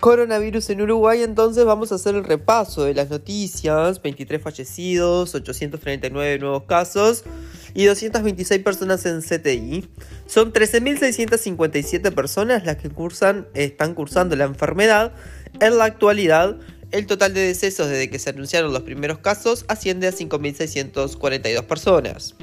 Coronavirus en Uruguay, entonces vamos a hacer el repaso de las noticias. 23 fallecidos, 839 nuevos casos y 226 personas en CTI. Son 13.657 personas las que cursan, están cursando la enfermedad. En la actualidad, el total de decesos desde que se anunciaron los primeros casos asciende a 5.642 personas.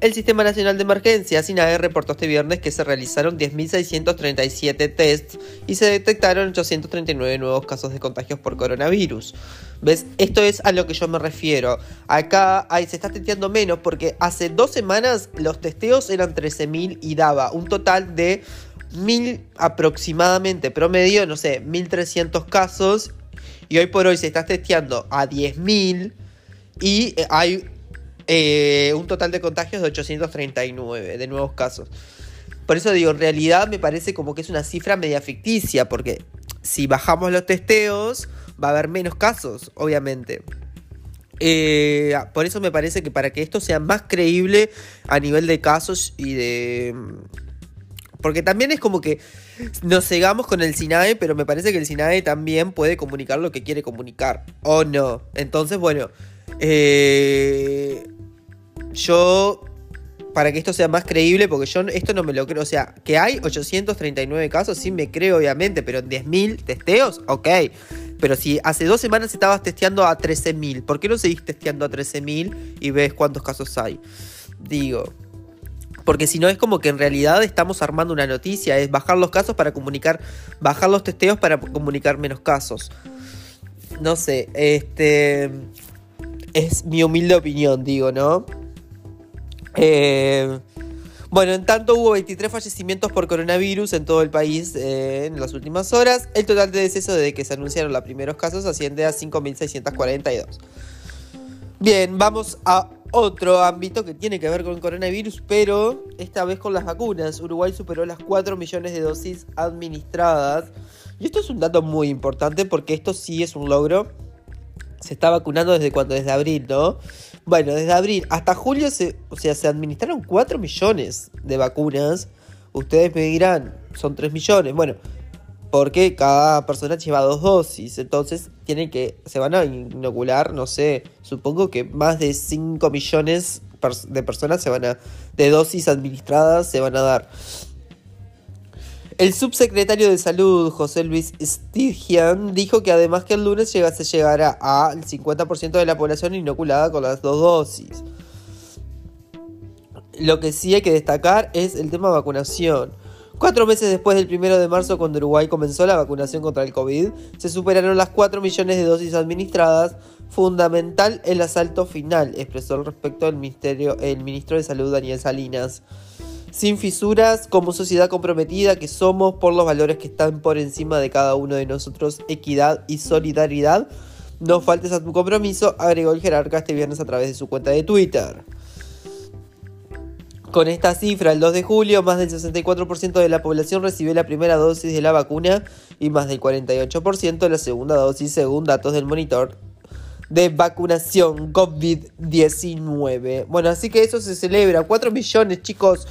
El Sistema Nacional de Emergencia, SINAE, reportó este viernes que se realizaron 10.637 tests y se detectaron 839 nuevos casos de contagios por coronavirus. ¿Ves? Esto es a lo que yo me refiero. Acá se está testeando menos porque hace dos semanas los testeos eran 13.000 y daba un total de 1.000 aproximadamente promedio, no sé, 1.300 casos. Y hoy por hoy se está testeando a 10.000 y eh, hay eh, un total de contagios de 839 de nuevos casos. Por eso digo, en realidad me parece como que es una cifra media ficticia, porque si bajamos los testeos, va a haber menos casos, obviamente. Eh, por eso me parece que para que esto sea más creíble a nivel de casos y de... Porque también es como que nos cegamos con el SINAE, pero me parece que el SINAE también puede comunicar lo que quiere comunicar, o no. Entonces, bueno, eh, yo, para que esto sea más creíble, porque yo esto no me lo creo, o sea, que hay 839 casos, sí me creo obviamente, pero en 10.000 testeos, ok. Pero si hace dos semanas estabas testeando a 13.000, ¿por qué no seguís testeando a 13.000 y ves cuántos casos hay? Digo, porque si no es como que en realidad estamos armando una noticia, es bajar los casos para comunicar, bajar los testeos para comunicar menos casos. No sé, este es mi humilde opinión, digo, ¿no? Eh, bueno, en tanto hubo 23 fallecimientos por coronavirus en todo el país eh, en las últimas horas. El total de decesos desde que se anunciaron los primeros casos asciende a 5.642. Bien, vamos a otro ámbito que tiene que ver con coronavirus, pero esta vez con las vacunas. Uruguay superó las 4 millones de dosis administradas. Y esto es un dato muy importante porque esto sí es un logro. Se está vacunando desde cuando, desde abril, ¿no? Bueno, desde abril hasta julio se, o sea, se administraron 4 millones de vacunas. Ustedes me dirán, son 3 millones. Bueno, porque cada persona lleva dos dosis. Entonces tienen que. Se van a inocular, no sé. Supongo que más de 5 millones de personas se van a. de dosis administradas se van a dar. El subsecretario de Salud, José Luis Stirgian, dijo que además que el lunes se llegará al 50% de la población inoculada con las dos dosis. Lo que sí hay que destacar es el tema vacunación. Cuatro meses después del 1 de marzo, cuando Uruguay comenzó la vacunación contra el COVID, se superaron las 4 millones de dosis administradas, fundamental el asalto final, expresó al respecto el, ministerio, el ministro de Salud Daniel Salinas sin fisuras, como sociedad comprometida que somos por los valores que están por encima de cada uno de nosotros, equidad y solidaridad. No faltes a tu compromiso, agregó el jerarca este viernes a través de su cuenta de Twitter. Con esta cifra, el 2 de julio, más del 64% de la población recibió la primera dosis de la vacuna y más del 48% la segunda dosis, según datos del monitor de vacunación COVID-19. Bueno, así que eso se celebra. 4 millones, chicos.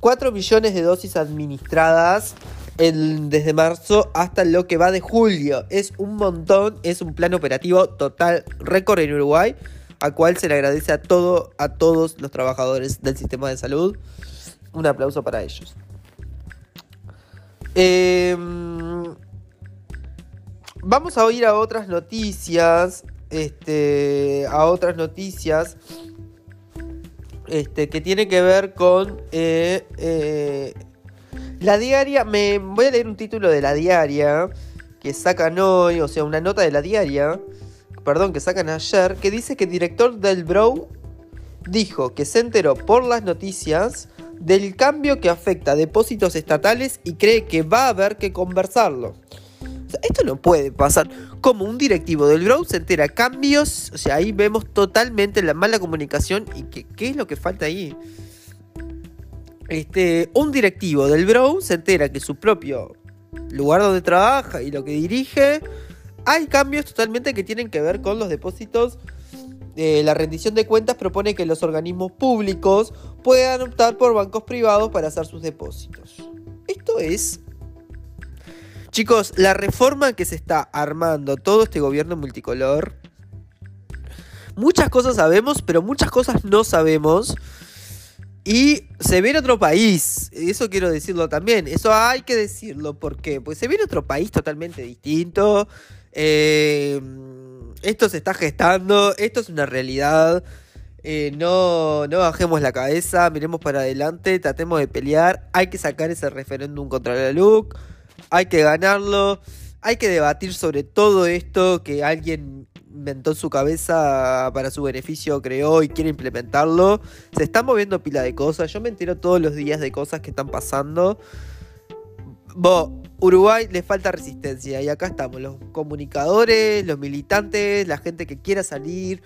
4 millones de dosis administradas desde marzo hasta lo que va de julio. Es un montón, es un plan operativo total récord en Uruguay, a cual se le agradece a, todo, a todos los trabajadores del sistema de salud. Un aplauso para ellos. Em, vamos a oír a otras noticias. Este, a otras noticias este, que tiene que ver con eh, eh, la diaria. Me voy a leer un título de la diaria que sacan hoy, o sea, una nota de la diaria, perdón, que sacan ayer, que dice que el director del Bro dijo que se enteró por las noticias del cambio que afecta a depósitos estatales y cree que va a haber que conversarlo esto no puede pasar. Como un directivo del Grow se entera cambios, o sea, ahí vemos totalmente la mala comunicación y qué es lo que falta ahí. Este, un directivo del Grow se entera que su propio lugar donde trabaja y lo que dirige, hay cambios totalmente que tienen que ver con los depósitos. Eh, la rendición de cuentas propone que los organismos públicos puedan optar por bancos privados para hacer sus depósitos. Esto es Chicos, la reforma que se está armando todo este gobierno multicolor. Muchas cosas sabemos, pero muchas cosas no sabemos. Y se ve en otro país, eso quiero decirlo también, eso hay que decirlo, ¿por qué? Pues se ve en otro país totalmente distinto, eh, esto se está gestando, esto es una realidad, eh, no, no bajemos la cabeza, miremos para adelante, tratemos de pelear, hay que sacar ese referéndum contra la LUC, hay que ganarlo, hay que debatir sobre todo esto que alguien inventó en su cabeza para su beneficio, creó y quiere implementarlo. Se están moviendo pila de cosas. Yo me entero todos los días de cosas que están pasando. Bo, Uruguay le falta resistencia y acá estamos, los comunicadores, los militantes, la gente que quiera salir,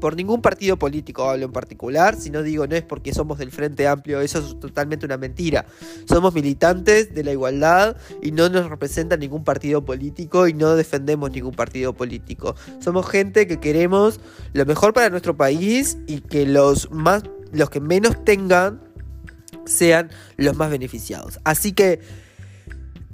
por ningún partido político hablo en particular, si no digo no es porque somos del Frente Amplio, eso es totalmente una mentira. Somos militantes de la igualdad y no nos representa ningún partido político y no defendemos ningún partido político. Somos gente que queremos lo mejor para nuestro país y que los más los que menos tengan sean los más beneficiados. Así que